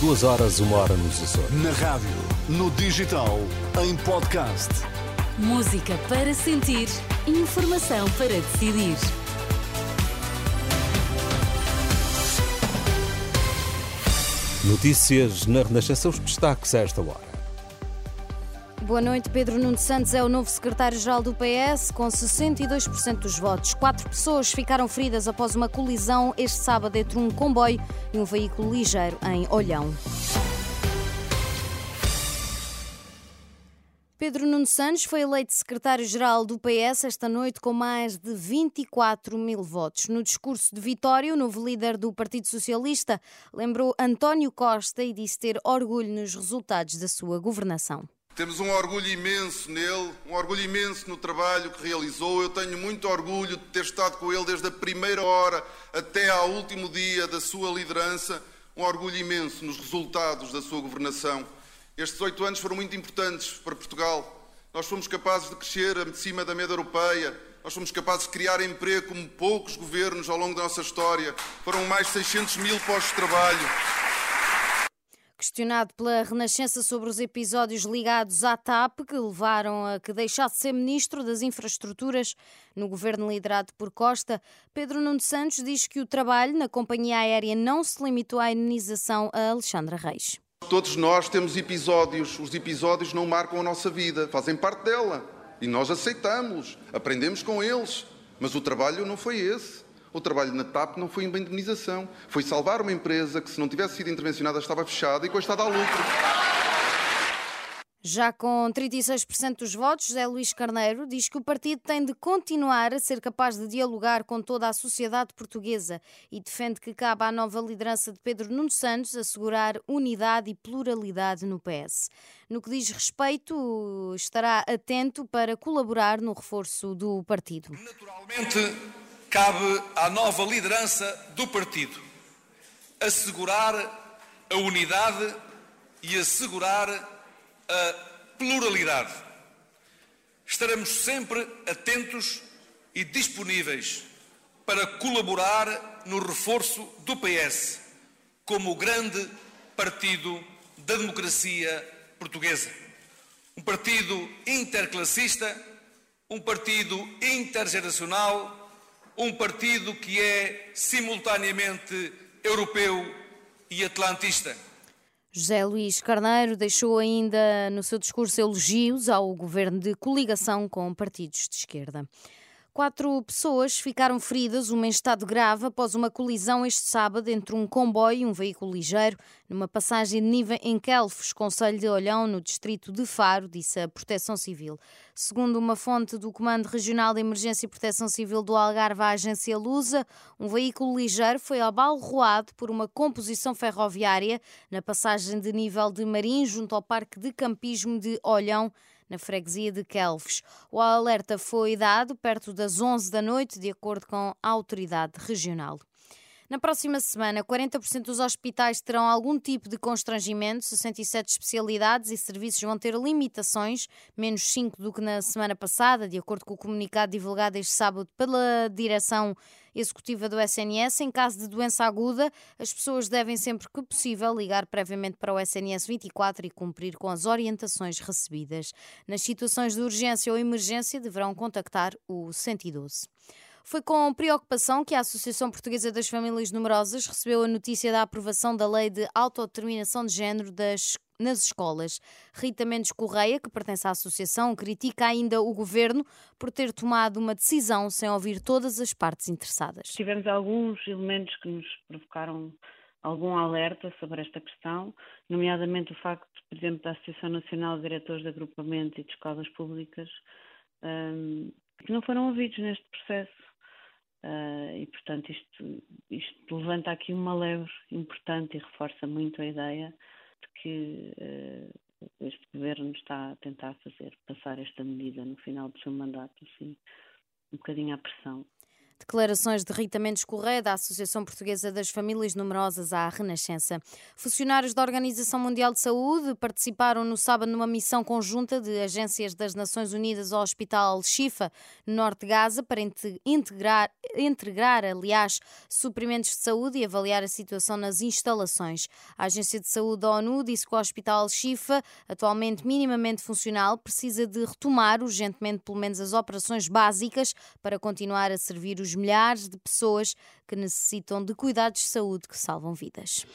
duas horas, uma hora nos Açores. Na rádio, no digital, em podcast. Música para sentir, informação para decidir. Notícias na Renascença, os destaques a esta hora. Boa noite. Pedro Nuno Santos é o novo secretário-geral do PS, com 62% dos votos. Quatro pessoas ficaram feridas após uma colisão este sábado entre um comboio e um veículo ligeiro em Olhão. Pedro Nuno Santos foi eleito secretário-geral do PS esta noite com mais de 24 mil votos. No discurso de vitória, o novo líder do Partido Socialista lembrou António Costa e disse ter orgulho nos resultados da sua governação. Temos um orgulho imenso nele, um orgulho imenso no trabalho que realizou. Eu tenho muito orgulho de ter estado com ele desde a primeira hora até ao último dia da sua liderança. Um orgulho imenso nos resultados da sua governação. Estes oito anos foram muito importantes para Portugal. Nós fomos capazes de crescer acima da média europeia. Nós fomos capazes de criar emprego como poucos governos ao longo da nossa história. Foram mais de 600 mil postos de trabalho. Questionado pela Renascença sobre os episódios ligados à TAP que levaram a que deixasse de ser ministro das Infraestruturas no governo liderado por Costa, Pedro Nuno Santos diz que o trabalho na companhia aérea não se limitou à indenização a Alexandra Reis. Todos nós temos episódios, os episódios não marcam a nossa vida, fazem parte dela. E nós aceitamos, aprendemos com eles, mas o trabalho não foi esse. O trabalho na TAP não foi uma indemnização, foi salvar uma empresa que, se não tivesse sido intervencionada, estava fechada e com estado a lucro. Já com 36% dos votos, José Luís Carneiro diz que o partido tem de continuar a ser capaz de dialogar com toda a sociedade portuguesa e defende que cabe à nova liderança de Pedro Nuno Santos assegurar unidade e pluralidade no PS. No que diz respeito, estará atento para colaborar no reforço do partido. Naturalmente, cabe à nova liderança do partido assegurar a unidade e assegurar a pluralidade. Estaremos sempre atentos e disponíveis para colaborar no reforço do PS como o grande partido da democracia portuguesa. Um partido interclassista, um partido intergeracional, um partido que é simultaneamente europeu e atlantista. José Luís Carneiro deixou ainda no seu discurso elogios ao governo de coligação com partidos de esquerda. Quatro pessoas ficaram feridas, uma em estado grave, após uma colisão este sábado entre um comboio e um veículo ligeiro, numa passagem de nível em Quelfos, Conselho de Olhão, no distrito de Faro, disse a Proteção Civil. Segundo uma fonte do Comando Regional de Emergência e Proteção Civil do Algarve, a agência Lusa, um veículo ligeiro foi abalroado por uma composição ferroviária na passagem de nível de Marim, junto ao Parque de Campismo de Olhão, na freguesia de Kelves. O alerta foi dado perto das 11 da noite, de acordo com a autoridade regional. Na próxima semana, 40% dos hospitais terão algum tipo de constrangimento, 67 especialidades e serviços vão ter limitações, menos 5 do que na semana passada, de acordo com o comunicado divulgado este sábado pela direção executiva do SNS. Em caso de doença aguda, as pessoas devem sempre que possível ligar previamente para o SNS 24 e cumprir com as orientações recebidas. Nas situações de urgência ou emergência, deverão contactar o 112. Foi com preocupação que a Associação Portuguesa das Famílias Numerosas recebeu a notícia da aprovação da Lei de Autodeterminação de Género das nas escolas. Rita Mendes Correia, que pertence à associação, critica ainda o governo por ter tomado uma decisão sem ouvir todas as partes interessadas. Tivemos alguns elementos que nos provocaram algum alerta sobre esta questão, nomeadamente o facto, por exemplo, da Associação Nacional de Diretores de Agrupamento e de Escolas Públicas, um, que não foram ouvidos neste processo. Uh, e, portanto, isto, isto, levanta aqui uma leve importante e reforça muito a ideia de que uh, este governo está a tentar fazer passar esta medida no final do seu mandato, assim, um bocadinho à pressão. Declarações de Rita Mendes Correia, da Associação Portuguesa das Famílias Numerosas à Renascença. Funcionários da Organização Mundial de Saúde participaram no sábado numa missão conjunta de agências das Nações Unidas ao Hospital Shifa, no norte de Gaza, para integrar, integrar, aliás, suprimentos de saúde e avaliar a situação nas instalações. A Agência de Saúde da ONU disse que o Hospital Shifa, atualmente minimamente funcional, precisa de retomar urgentemente pelo menos as operações básicas para continuar a servir milhares de pessoas que necessitam de cuidados de saúde que salvam vidas.